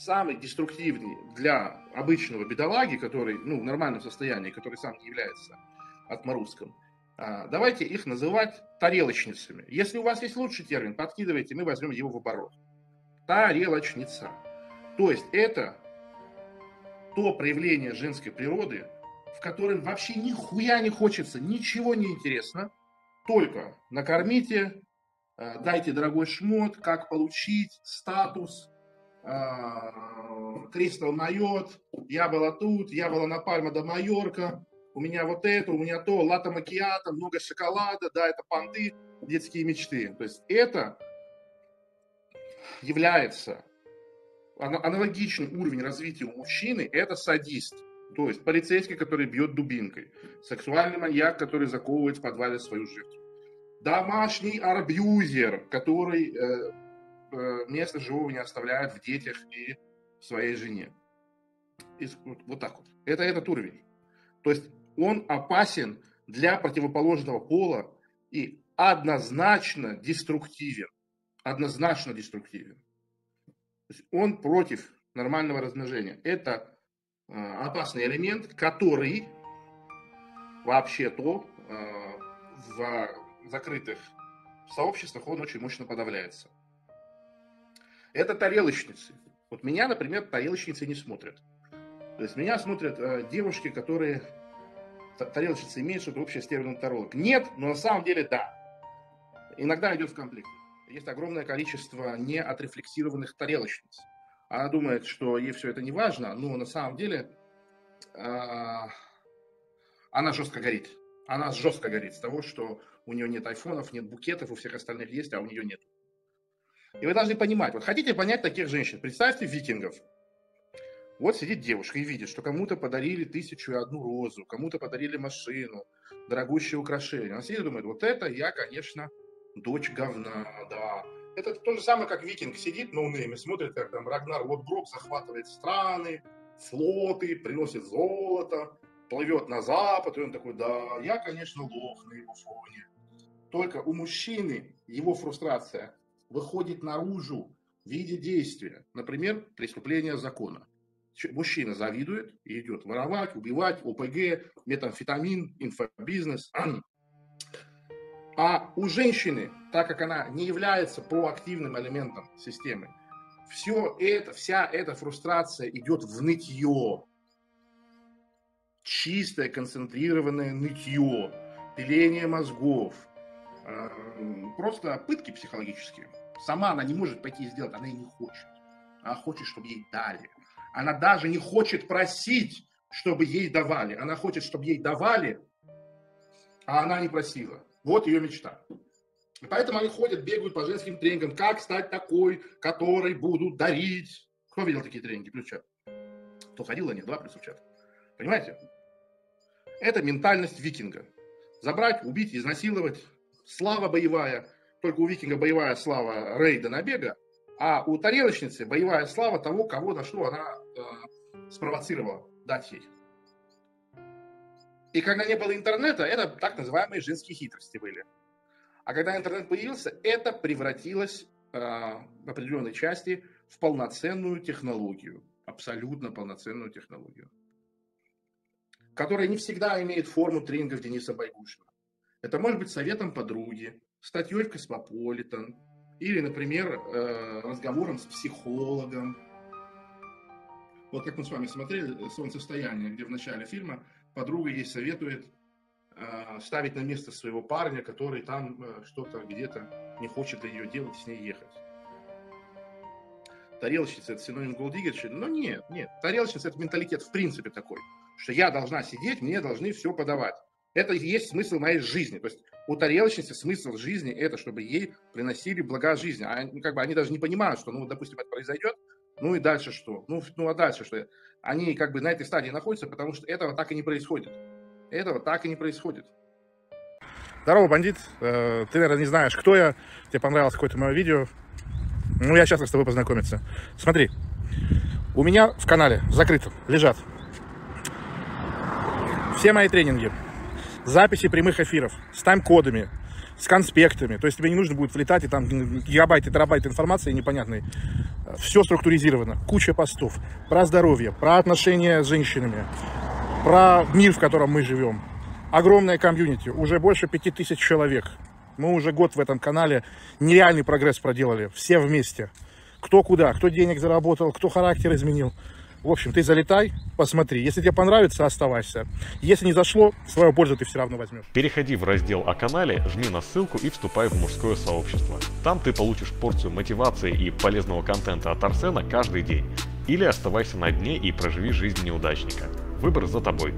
самый деструктивный для обычного бедолаги, который, ну, в нормальном состоянии, который сам не является отморозком, а, давайте их называть тарелочницами. Если у вас есть лучший термин, подкидывайте, мы возьмем его в оборот. Тарелочница. То есть это то проявление женской природы, в котором вообще нихуя не хочется, ничего не интересно, только накормите, а, дайте дорогой шмот, как получить, статус, Кристал Майот, я была тут, я была на Пальма до Майорка, у меня вот это, у меня то, лата макиата, много шоколада, да, это понты, детские мечты. То есть это является аналогичный уровень развития у мужчины, это садист. То есть полицейский, который бьет дубинкой, сексуальный маньяк, который заковывает в подвале свою жертву, домашний арбьюзер, который э, э, место живого не оставляет в детях и в своей жене. И вот так вот. Это этот уровень. То есть он опасен для противоположного пола и однозначно деструктивен. Однозначно деструктивен. Он против нормального размножения. Это э, опасный элемент, который вообще-то э, в закрытых сообществах он очень мощно подавляется. Это тарелочницы. Вот меня, например, тарелочницы не смотрят. То есть меня смотрят э, девушки, которые тарелочницы имеют что-то общее с термином. Нет, но на самом деле да. Иногда идет в конфликт. Есть огромное количество неотрефлексированных тарелочниц. Она думает, что ей все это не важно, но на самом деле э, она жестко горит. Она жестко горит с того, что у нее нет айфонов, нет букетов, у всех остальных есть, а у нее нет. И вы должны понимать, вот хотите понять таких женщин, представьте викингов. Вот сидит девушка и видит, что кому-то подарили тысячу и одну розу, кому-то подарили машину, дорогущее украшение. Она сидит и думает, вот это я, конечно, дочь говна, да. Это то же самое, как викинг сидит на унеме, смотрит, как там Рагнар Лотброк захватывает страны, флоты, приносит золото, плывет на запад, и он такой, да, я, конечно, лох на его фоне. Только у мужчины его фрустрация выходит наружу в виде действия, например, преступления закона. Мужчина завидует и идет воровать, убивать, ОПГ, метамфетамин, инфобизнес. А у женщины, так как она не является проактивным элементом системы, все это, вся эта фрустрация идет в нытье. Чистое, концентрированное нытье, пиление мозгов, э, просто пытки психологические. Сама она не может пойти и сделать, она и не хочет. Она хочет, чтобы ей дали. Она даже не хочет просить, чтобы ей давали. Она хочет, чтобы ей давали, а она не просила. Вот ее мечта. И поэтому они ходят, бегают по женским тренингам. Как стать такой, который будут дарить? Кто видел такие тренинги? Плюс чат. Кто ходил, а нет, два плюс чат. Понимаете? Это ментальность викинга. Забрать, убить, изнасиловать. Слава боевая. Только у викинга боевая слава рейда набега, а у тарелочницы боевая слава того, кого на что она э, спровоцировала дать ей. И когда не было интернета, это так называемые женские хитрости были. А когда интернет появился, это превратилось э, в определенной части в полноценную технологию. Абсолютно полноценную технологию. Которая не всегда имеет форму тренингов Дениса Байгужина. Это может быть советом подруги, статьей в Космополитен или, например, э, разговором с психологом. Вот как мы с вами смотрели «Солнцестояние», где в начале фильма подруга ей советует э, ставить на место своего парня, который там э, что-то где-то не хочет для ее делать, с ней ехать. Тарелочница – это синоним голдигерши? Но нет, нет. Тарелочница – это менталитет в принципе такой, что я должна сидеть, мне должны все подавать. Это и есть смысл моей жизни. То есть у тарелочницы смысл жизни это, чтобы ей приносили блага жизни. А ну, как бы они даже не понимают, что, ну, допустим, это произойдет, ну и дальше что? Ну, ну а дальше что? Они как бы на этой стадии находятся, потому что этого так и не происходит. Этого так и не происходит. Здорово, бандит. Э, ты, наверное, не знаешь, кто я. Тебе понравилось какое-то мое видео. Ну, я счастлив с тобой познакомиться. Смотри, у меня в канале закрыто лежат все мои тренинги записи прямых эфиров с тайм-кодами, с конспектами. То есть тебе не нужно будет влетать и там гигабайты, терабайты информации непонятной. Все структуризировано, куча постов про здоровье, про отношения с женщинами, про мир, в котором мы живем. Огромная комьюнити, уже больше пяти тысяч человек. Мы уже год в этом канале нереальный прогресс проделали, все вместе. Кто куда, кто денег заработал, кто характер изменил. В общем, ты залетай, посмотри. Если тебе понравится, оставайся. Если не зашло, свою пользу ты все равно возьмешь. Переходи в раздел о канале, жми на ссылку и вступай в мужское сообщество. Там ты получишь порцию мотивации и полезного контента от Арсена каждый день. Или оставайся на дне и проживи жизнь неудачника. Выбор за тобой.